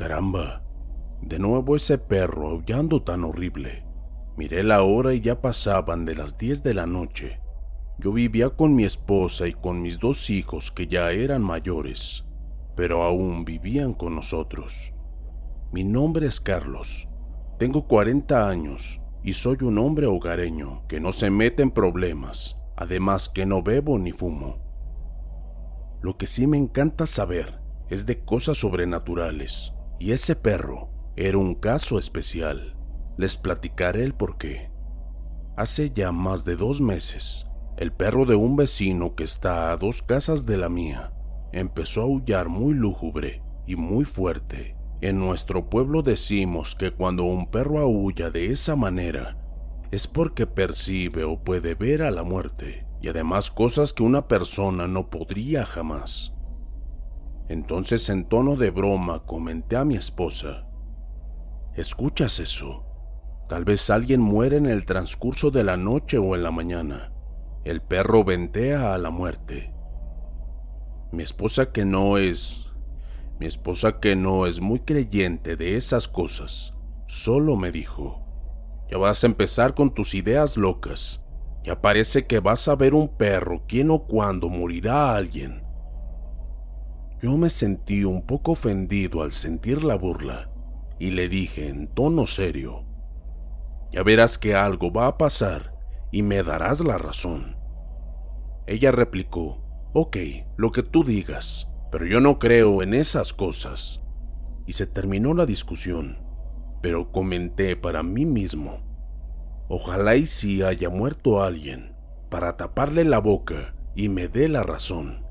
Caramba, de nuevo ese perro aullando tan horrible. Miré la hora y ya pasaban de las 10 de la noche. Yo vivía con mi esposa y con mis dos hijos que ya eran mayores, pero aún vivían con nosotros. Mi nombre es Carlos. Tengo 40 años y soy un hombre hogareño que no se mete en problemas, además que no bebo ni fumo. Lo que sí me encanta saber es de cosas sobrenaturales, y ese perro era un caso especial. Les platicaré el por qué. Hace ya más de dos meses, el perro de un vecino que está a dos casas de la mía empezó a aullar muy lúgubre y muy fuerte. En nuestro pueblo decimos que cuando un perro aúlla de esa manera es porque percibe o puede ver a la muerte y además cosas que una persona no podría jamás. Entonces en tono de broma comenté a mi esposa, ¿escuchas eso? Tal vez alguien muere en el transcurso de la noche o en la mañana. El perro ventea a la muerte. Mi esposa que no es... Mi esposa que no es muy creyente de esas cosas, solo me dijo, ya vas a empezar con tus ideas locas. Ya parece que vas a ver un perro, quién o cuándo morirá alguien. Yo me sentí un poco ofendido al sentir la burla y le dije en tono serio, ya verás que algo va a pasar y me darás la razón. Ella replicó, ok, lo que tú digas, pero yo no creo en esas cosas. Y se terminó la discusión, pero comenté para mí mismo, ojalá y si haya muerto alguien, para taparle la boca y me dé la razón.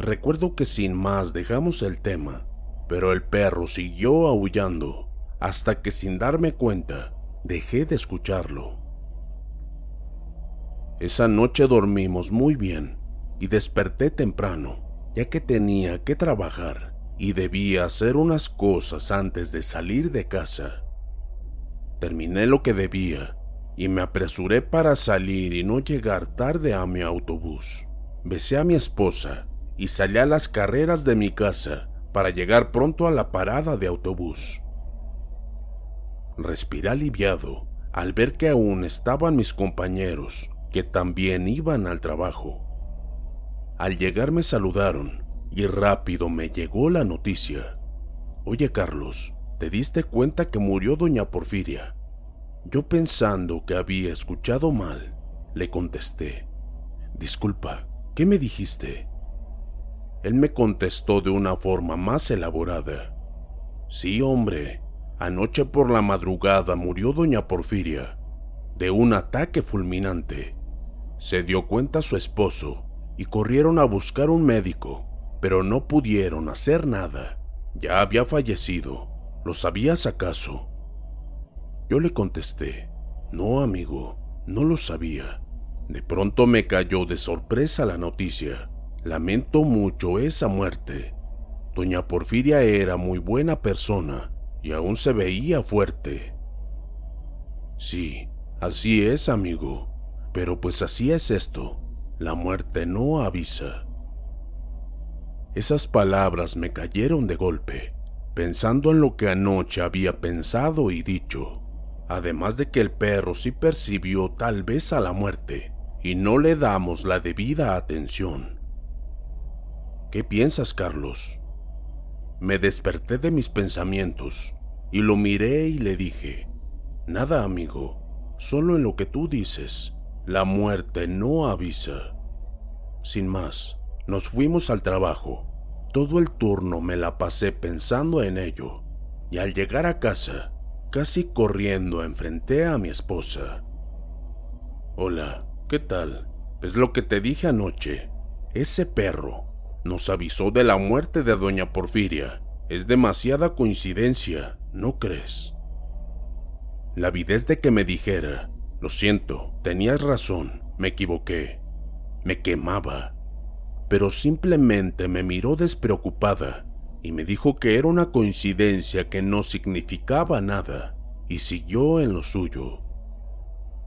Recuerdo que sin más dejamos el tema, pero el perro siguió aullando hasta que sin darme cuenta dejé de escucharlo. Esa noche dormimos muy bien y desperté temprano, ya que tenía que trabajar y debía hacer unas cosas antes de salir de casa. Terminé lo que debía y me apresuré para salir y no llegar tarde a mi autobús. Besé a mi esposa y salí a las carreras de mi casa para llegar pronto a la parada de autobús. Respiré aliviado al ver que aún estaban mis compañeros, que también iban al trabajo. Al llegar me saludaron y rápido me llegó la noticia. Oye Carlos, ¿te diste cuenta que murió doña Porfiria? Yo pensando que había escuchado mal, le contesté. Disculpa, ¿qué me dijiste? Él me contestó de una forma más elaborada. Sí, hombre, anoche por la madrugada murió doña Porfiria, de un ataque fulminante. Se dio cuenta su esposo y corrieron a buscar un médico, pero no pudieron hacer nada. Ya había fallecido. ¿Lo sabías acaso? Yo le contesté, no, amigo, no lo sabía. De pronto me cayó de sorpresa la noticia. Lamento mucho esa muerte. Doña Porfiria era muy buena persona y aún se veía fuerte. Sí, así es, amigo. Pero pues así es esto. La muerte no avisa. Esas palabras me cayeron de golpe, pensando en lo que anoche había pensado y dicho, además de que el perro sí percibió tal vez a la muerte y no le damos la debida atención. ¿Qué piensas, Carlos? Me desperté de mis pensamientos y lo miré y le dije, nada amigo, solo en lo que tú dices, la muerte no avisa. Sin más, nos fuimos al trabajo. Todo el turno me la pasé pensando en ello, y al llegar a casa, casi corriendo enfrenté a mi esposa. Hola, ¿qué tal? Es lo que te dije anoche. Ese perro nos avisó de la muerte de doña Porfiria. Es demasiada coincidencia, ¿no crees? La avidez de que me dijera, lo siento, tenías razón, me equivoqué. Me quemaba pero simplemente me miró despreocupada y me dijo que era una coincidencia que no significaba nada y siguió en lo suyo.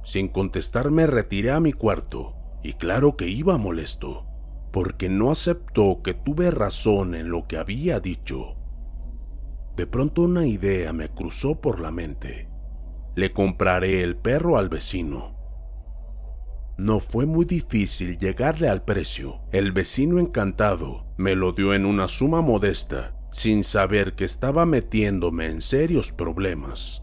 Sin contestar me retiré a mi cuarto y claro que iba molesto, porque no aceptó que tuve razón en lo que había dicho. De pronto una idea me cruzó por la mente. Le compraré el perro al vecino no fue muy difícil llegarle al precio. El vecino encantado me lo dio en una suma modesta, sin saber que estaba metiéndome en serios problemas.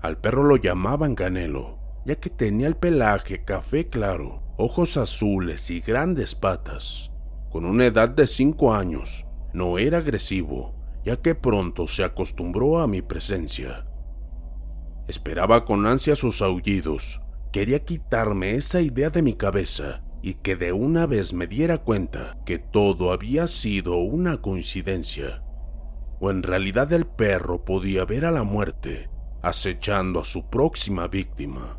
Al perro lo llamaban Canelo, ya que tenía el pelaje café claro, ojos azules y grandes patas. Con una edad de cinco años, no era agresivo, ya que pronto se acostumbró a mi presencia. Esperaba con ansia sus aullidos, quería quitarme esa idea de mi cabeza y que de una vez me diera cuenta que todo había sido una coincidencia. O en realidad el perro podía ver a la muerte acechando a su próxima víctima.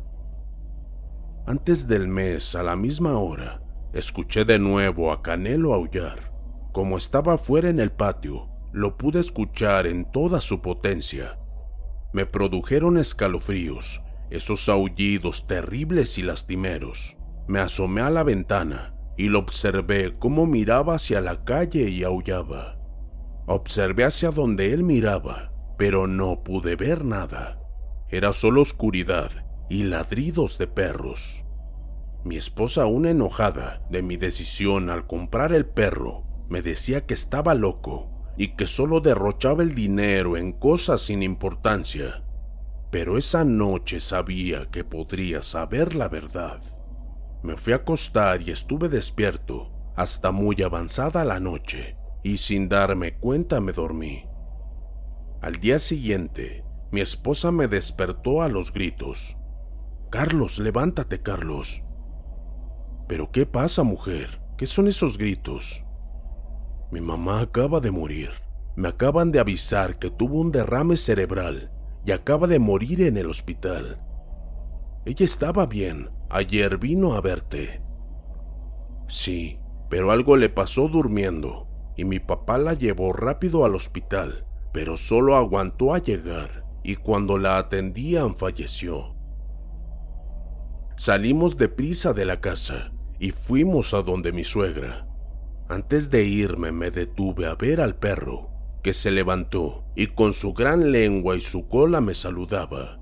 Antes del mes, a la misma hora, escuché de nuevo a Canelo aullar. Como estaba fuera en el patio, lo pude escuchar en toda su potencia. Me produjeron escalofríos, esos aullidos terribles y lastimeros. Me asomé a la ventana y lo observé cómo miraba hacia la calle y aullaba. Observé hacia donde él miraba pero no pude ver nada. Era solo oscuridad y ladridos de perros. Mi esposa, aún enojada de mi decisión al comprar el perro, me decía que estaba loco y que solo derrochaba el dinero en cosas sin importancia. Pero esa noche sabía que podría saber la verdad. Me fui a acostar y estuve despierto hasta muy avanzada la noche, y sin darme cuenta me dormí. Al día siguiente, mi esposa me despertó a los gritos. Carlos, levántate, Carlos. ¿Pero qué pasa, mujer? ¿Qué son esos gritos? Mi mamá acaba de morir. Me acaban de avisar que tuvo un derrame cerebral y acaba de morir en el hospital. Ella estaba bien. Ayer vino a verte. Sí, pero algo le pasó durmiendo y mi papá la llevó rápido al hospital pero solo aguantó a llegar y cuando la atendían falleció. Salimos deprisa de la casa y fuimos a donde mi suegra. Antes de irme me detuve a ver al perro, que se levantó y con su gran lengua y su cola me saludaba.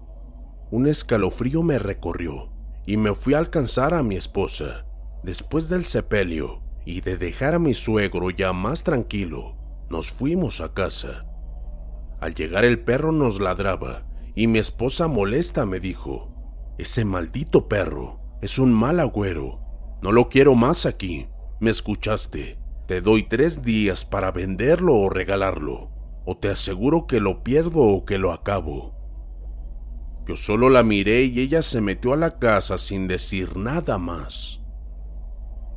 Un escalofrío me recorrió y me fui a alcanzar a mi esposa. Después del sepelio y de dejar a mi suegro ya más tranquilo, nos fuimos a casa. Al llegar el perro nos ladraba y mi esposa molesta me dijo, ese maldito perro es un mal agüero, no lo quiero más aquí, ¿me escuchaste? Te doy tres días para venderlo o regalarlo, o te aseguro que lo pierdo o que lo acabo. Yo solo la miré y ella se metió a la casa sin decir nada más.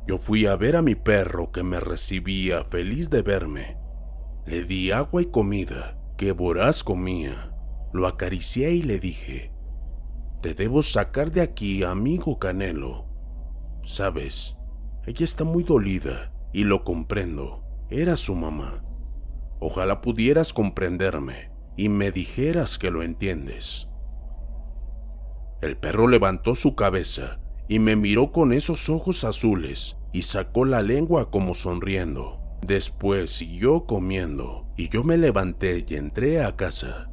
Yo fui a ver a mi perro que me recibía feliz de verme. Le di agua y comida que voraz comía. Lo acaricié y le dije, te debo sacar de aquí, amigo Canelo. Sabes, ella está muy dolida y lo comprendo. Era su mamá. Ojalá pudieras comprenderme y me dijeras que lo entiendes. El perro levantó su cabeza y me miró con esos ojos azules y sacó la lengua como sonriendo. Después siguió comiendo y yo me levanté y entré a casa.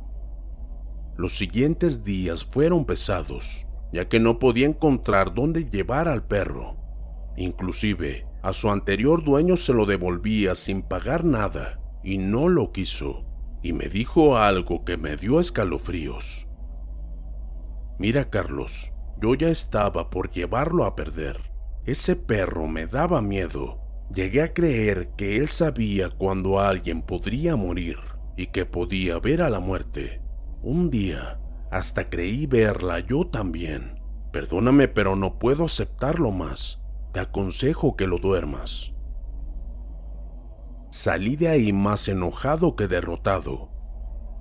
Los siguientes días fueron pesados, ya que no podía encontrar dónde llevar al perro. Inclusive, a su anterior dueño se lo devolvía sin pagar nada, y no lo quiso, y me dijo algo que me dio escalofríos. Mira, Carlos, yo ya estaba por llevarlo a perder. Ese perro me daba miedo Llegué a creer que él sabía cuando alguien podría morir y que podía ver a la muerte. Un día, hasta creí verla yo también. Perdóname, pero no puedo aceptarlo más. Te aconsejo que lo duermas. Salí de ahí más enojado que derrotado.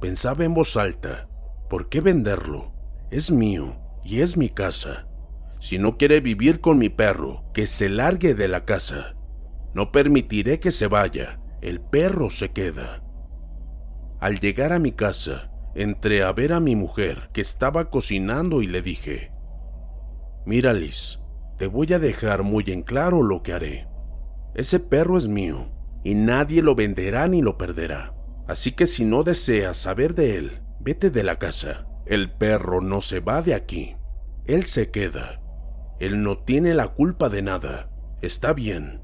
Pensaba en voz alta, ¿por qué venderlo? Es mío y es mi casa. Si no quiere vivir con mi perro, que se largue de la casa. No permitiré que se vaya, el perro se queda. Al llegar a mi casa, entré a ver a mi mujer que estaba cocinando y le dije, Mira Liz, te voy a dejar muy en claro lo que haré. Ese perro es mío y nadie lo venderá ni lo perderá. Así que si no deseas saber de él, vete de la casa. El perro no se va de aquí. Él se queda. Él no tiene la culpa de nada. Está bien.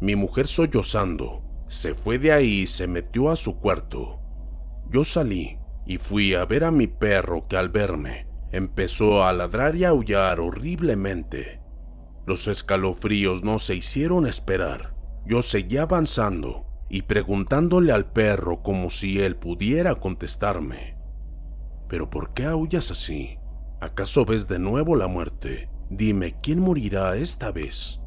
Mi mujer sollozando, se fue de ahí y se metió a su cuarto. Yo salí y fui a ver a mi perro que al verme empezó a ladrar y aullar horriblemente. Los escalofríos no se hicieron esperar. Yo seguí avanzando y preguntándole al perro como si él pudiera contestarme. ¿Pero por qué aullas así? ¿Acaso ves de nuevo la muerte? Dime, ¿quién morirá esta vez?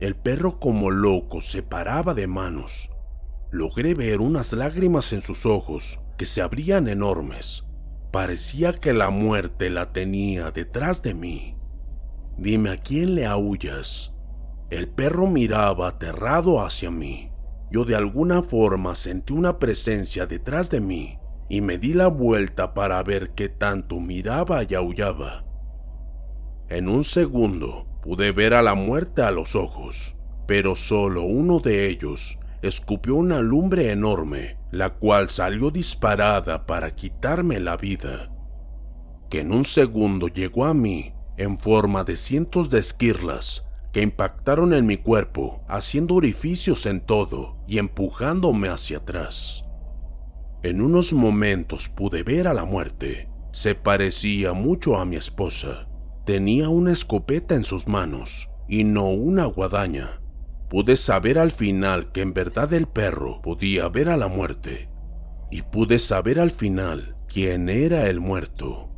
El perro como loco se paraba de manos. Logré ver unas lágrimas en sus ojos que se abrían enormes. Parecía que la muerte la tenía detrás de mí. Dime a quién le aullas. El perro miraba aterrado hacia mí. Yo de alguna forma sentí una presencia detrás de mí y me di la vuelta para ver qué tanto miraba y aullaba. En un segundo Pude ver a la muerte a los ojos, pero solo uno de ellos escupió una lumbre enorme, la cual salió disparada para quitarme la vida, que en un segundo llegó a mí en forma de cientos de esquirlas que impactaron en mi cuerpo, haciendo orificios en todo y empujándome hacia atrás. En unos momentos pude ver a la muerte. Se parecía mucho a mi esposa, Tenía una escopeta en sus manos y no una guadaña. Pude saber al final que en verdad el perro podía ver a la muerte. Y pude saber al final quién era el muerto.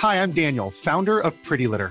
Hi, I'm Daniel, founder of Pretty Litter.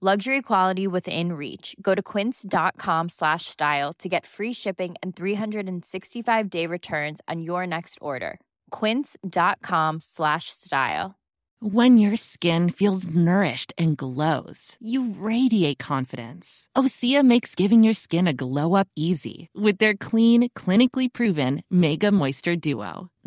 Luxury quality within reach. Go to quince.com slash style to get free shipping and 365 day returns on your next order. Quince.com slash style. When your skin feels nourished and glows, you radiate confidence. Osea makes giving your skin a glow up easy with their clean, clinically proven Mega Moisture Duo.